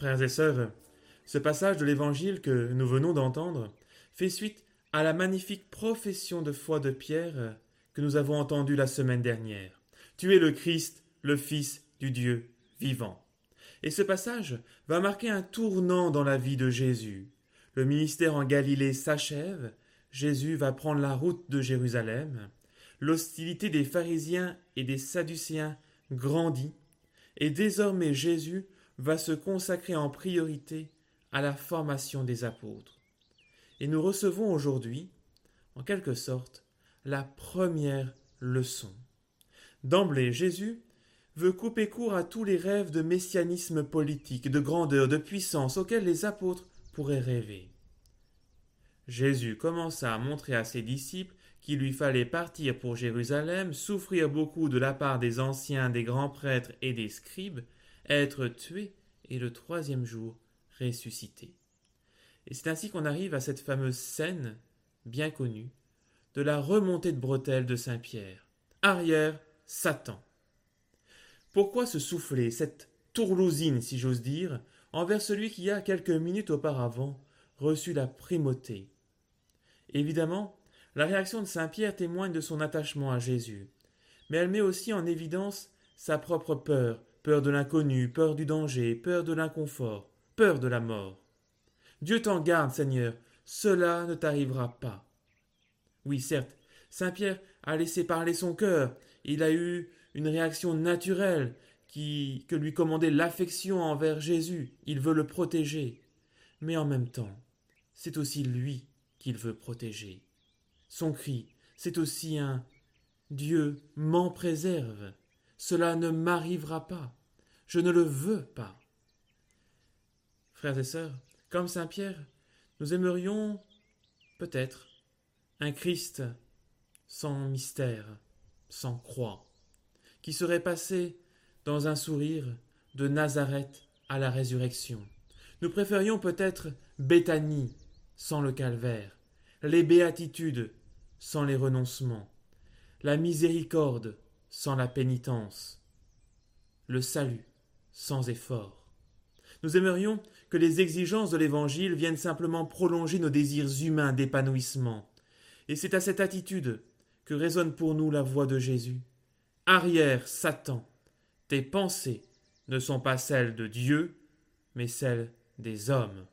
Frères et sœurs, ce passage de l'Évangile que nous venons d'entendre fait suite à la magnifique profession de foi de Pierre que nous avons entendue la semaine dernière. Tu es le Christ, le Fils du Dieu vivant. Et ce passage va marquer un tournant dans la vie de Jésus. Le ministère en Galilée s'achève, Jésus va prendre la route de Jérusalem, l'hostilité des pharisiens et des sadducéens grandit, et désormais Jésus va se consacrer en priorité à la formation des apôtres. Et nous recevons aujourd'hui, en quelque sorte, la première leçon. D'emblée, Jésus veut couper court à tous les rêves de messianisme politique, de grandeur, de puissance auxquels les apôtres pourraient rêver. Jésus commença à montrer à ses disciples qu'il lui fallait partir pour Jérusalem, souffrir beaucoup de la part des anciens, des grands prêtres et des scribes, être tué et le troisième jour ressuscité. Et c'est ainsi qu'on arrive à cette fameuse scène, bien connue, de la remontée de bretelles de Saint Pierre. Arrière, Satan. Pourquoi se souffler cette tourlousine, si j'ose dire, envers celui qui a quelques minutes auparavant reçu la primauté? Évidemment, la réaction de Saint Pierre témoigne de son attachement à Jésus, mais elle met aussi en évidence sa propre peur, peur de l'inconnu, peur du danger, peur de l'inconfort, peur de la mort. Dieu t'en garde, Seigneur, cela ne t'arrivera pas. Oui, certes, Saint Pierre a laissé parler son cœur, il a eu une réaction naturelle qui que lui commandait l'affection envers Jésus, il veut le protéger. Mais en même temps, c'est aussi lui qu'il veut protéger. Son cri, c'est aussi un Dieu m'en préserve. Cela ne m'arrivera pas. Je ne le veux pas. Frères et sœurs, comme Saint Pierre, nous aimerions peut-être un Christ sans mystère, sans croix, qui serait passé dans un sourire de Nazareth à la résurrection. Nous préférions peut-être Béthanie sans le calvaire, les béatitudes sans les renoncements, la miséricorde sans la pénitence, le salut sans effort. Nous aimerions que les exigences de l'Évangile viennent simplement prolonger nos désirs humains d'épanouissement. Et c'est à cette attitude que résonne pour nous la voix de Jésus. Arrière, Satan, tes pensées ne sont pas celles de Dieu, mais celles des hommes.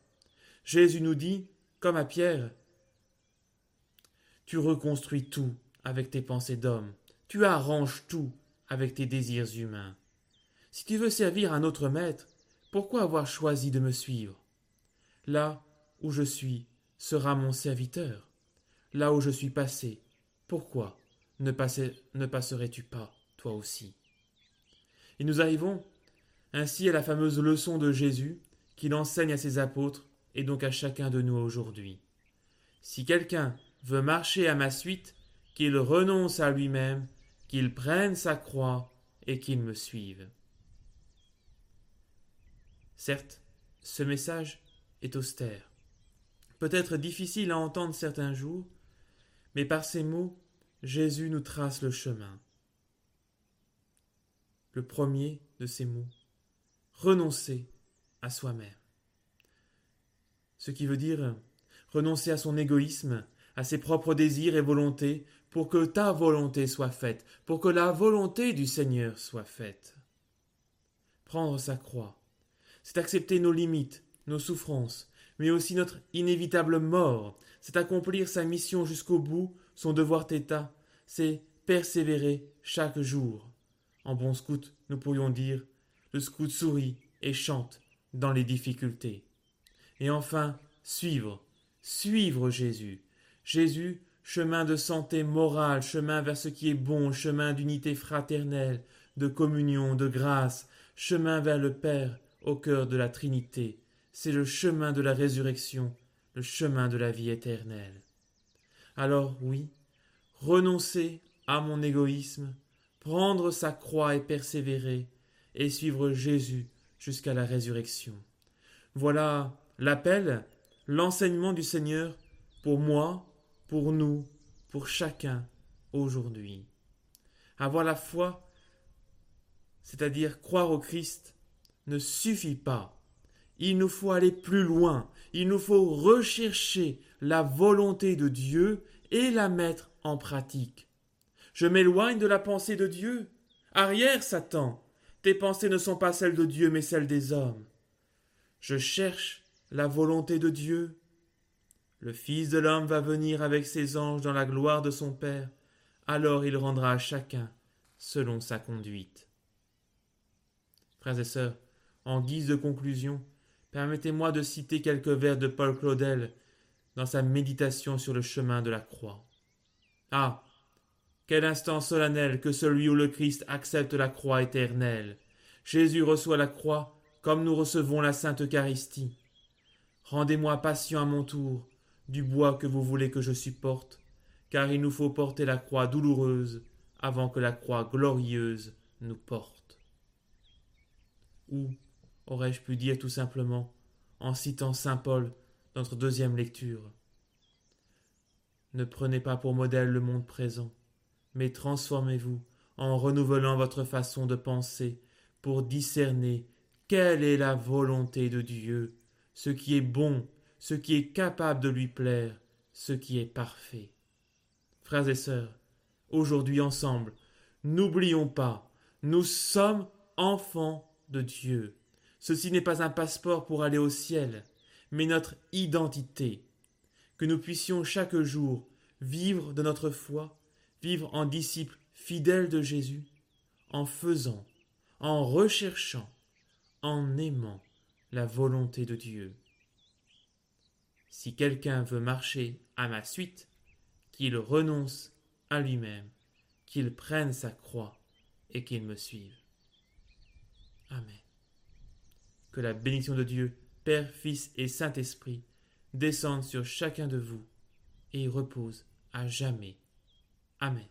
Jésus nous dit, comme à Pierre, tu reconstruis tout avec tes pensées d'homme, tu arranges tout avec tes désirs humains. Si tu veux servir un autre maître, pourquoi avoir choisi de me suivre? Là où je suis sera mon serviteur. Là où je suis passé, pourquoi ne, passerais-tu pas, toi aussi? Et nous arrivons ainsi à la fameuse leçon de Jésus qu'il enseigne à ses apôtres et donc à chacun de nous aujourd'hui. Si quelqu'un veut marcher à ma suite, qu'il renonce à lui-même, qu'il prenne sa croix et qu'il me suive. Certes, ce message est austère, peut-être difficile à entendre certains jours, mais par ces mots, Jésus nous trace le chemin. Le premier de ces mots, renoncer à soi-même. Ce qui veut dire renoncer à son égoïsme, à ses propres désirs et volontés, pour que ta volonté soit faite, pour que la volonté du Seigneur soit faite. Prendre sa croix, c'est accepter nos limites, nos souffrances, mais aussi notre inévitable mort, c'est accomplir sa mission jusqu'au bout, son devoir d'état, c'est persévérer chaque jour. En bon scout, nous pourrions dire, le scout sourit et chante dans les difficultés. Et enfin, suivre, suivre Jésus, Jésus, chemin de santé morale, chemin vers ce qui est bon, chemin d'unité fraternelle, de communion, de grâce, chemin vers le Père, au cœur de la Trinité. C'est le chemin de la résurrection, le chemin de la vie éternelle. Alors oui, renoncer à mon égoïsme, prendre sa croix et persévérer, et suivre Jésus jusqu'à la résurrection. Voilà l'appel, l'enseignement du Seigneur pour moi, pour nous, pour chacun aujourd'hui. Avoir la foi, c'est-à-dire croire au Christ, ne suffit pas. il nous faut aller plus loin, il nous faut rechercher la volonté de Dieu et la mettre en pratique. Je m'éloigne de la pensée de Dieu. Arrière, Satan. Tes pensées ne sont pas celles de Dieu, mais celles des hommes. Je cherche la volonté de Dieu. Le Fils de l'homme va venir avec ses anges dans la gloire de son Père. Alors il rendra à chacun selon sa conduite. Frères et sœurs, en guise de conclusion, permettez-moi de citer quelques vers de Paul Claudel dans sa méditation sur le chemin de la croix. Ah. Quel instant solennel que celui où le Christ accepte la croix éternelle. Jésus reçoit la croix comme nous recevons la Sainte Eucharistie. Rendez-moi patient à mon tour du bois que vous voulez que je supporte, car il nous faut porter la croix douloureuse avant que la croix glorieuse nous porte. Ou aurais-je pu dire tout simplement, en citant saint Paul notre deuxième lecture. Ne prenez pas pour modèle le monde présent, mais transformez-vous en renouvelant votre façon de penser pour discerner quelle est la volonté de Dieu, ce qui est bon, ce qui est capable de lui plaire, ce qui est parfait. Frères et sœurs, aujourd'hui ensemble, n'oublions pas, nous sommes enfants de Dieu. Ceci n'est pas un passeport pour aller au ciel, mais notre identité. Que nous puissions chaque jour vivre de notre foi, vivre en disciples fidèles de Jésus, en faisant, en recherchant, en aimant la volonté de Dieu. Si quelqu'un veut marcher à ma suite, qu'il renonce à lui-même, qu'il prenne sa croix et qu'il me suive. Amen. Que la bénédiction de Dieu, Père, Fils et Saint-Esprit, descende sur chacun de vous et repose à jamais. Amen.